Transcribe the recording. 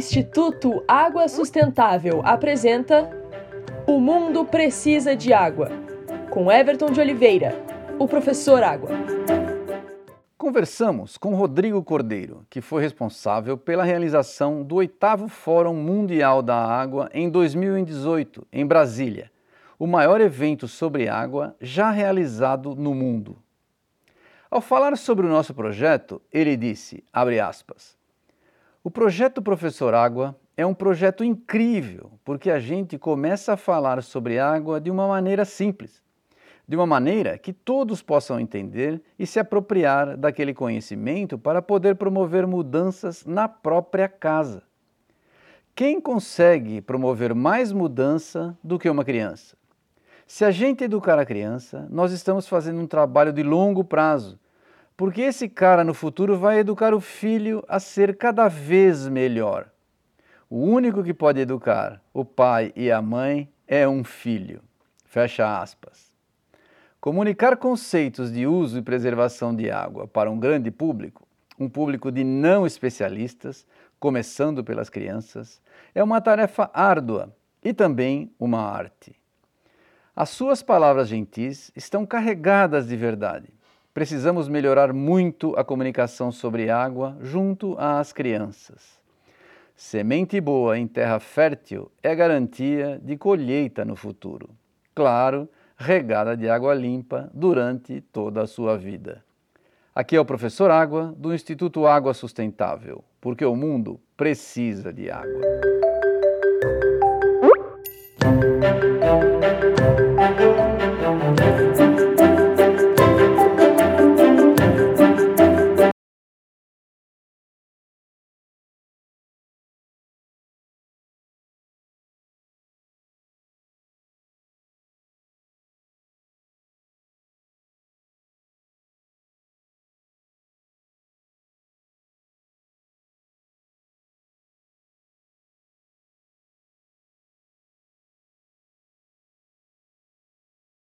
Instituto Água Sustentável apresenta O Mundo Precisa de Água, com Everton de Oliveira, o professor Água. Conversamos com Rodrigo Cordeiro, que foi responsável pela realização do oitavo Fórum Mundial da Água em 2018, em Brasília, o maior evento sobre água já realizado no mundo. Ao falar sobre o nosso projeto, ele disse, abre aspas, o projeto Professor Água é um projeto incrível, porque a gente começa a falar sobre água de uma maneira simples, de uma maneira que todos possam entender e se apropriar daquele conhecimento para poder promover mudanças na própria casa. Quem consegue promover mais mudança do que uma criança? Se a gente educar a criança, nós estamos fazendo um trabalho de longo prazo porque esse cara no futuro vai educar o filho a ser cada vez melhor. O único que pode educar o pai e a mãe é um filho. Fecha aspas. Comunicar conceitos de uso e preservação de água para um grande público, um público de não especialistas, começando pelas crianças, é uma tarefa árdua e também uma arte. As suas palavras gentis estão carregadas de verdade precisamos melhorar muito a comunicação sobre água junto às crianças. Semente boa em terra fértil é garantia de colheita no futuro. Claro, regada de água limpa durante toda a sua vida. Aqui é o professor Água do Instituto Água Sustentável, porque o mundo precisa de água.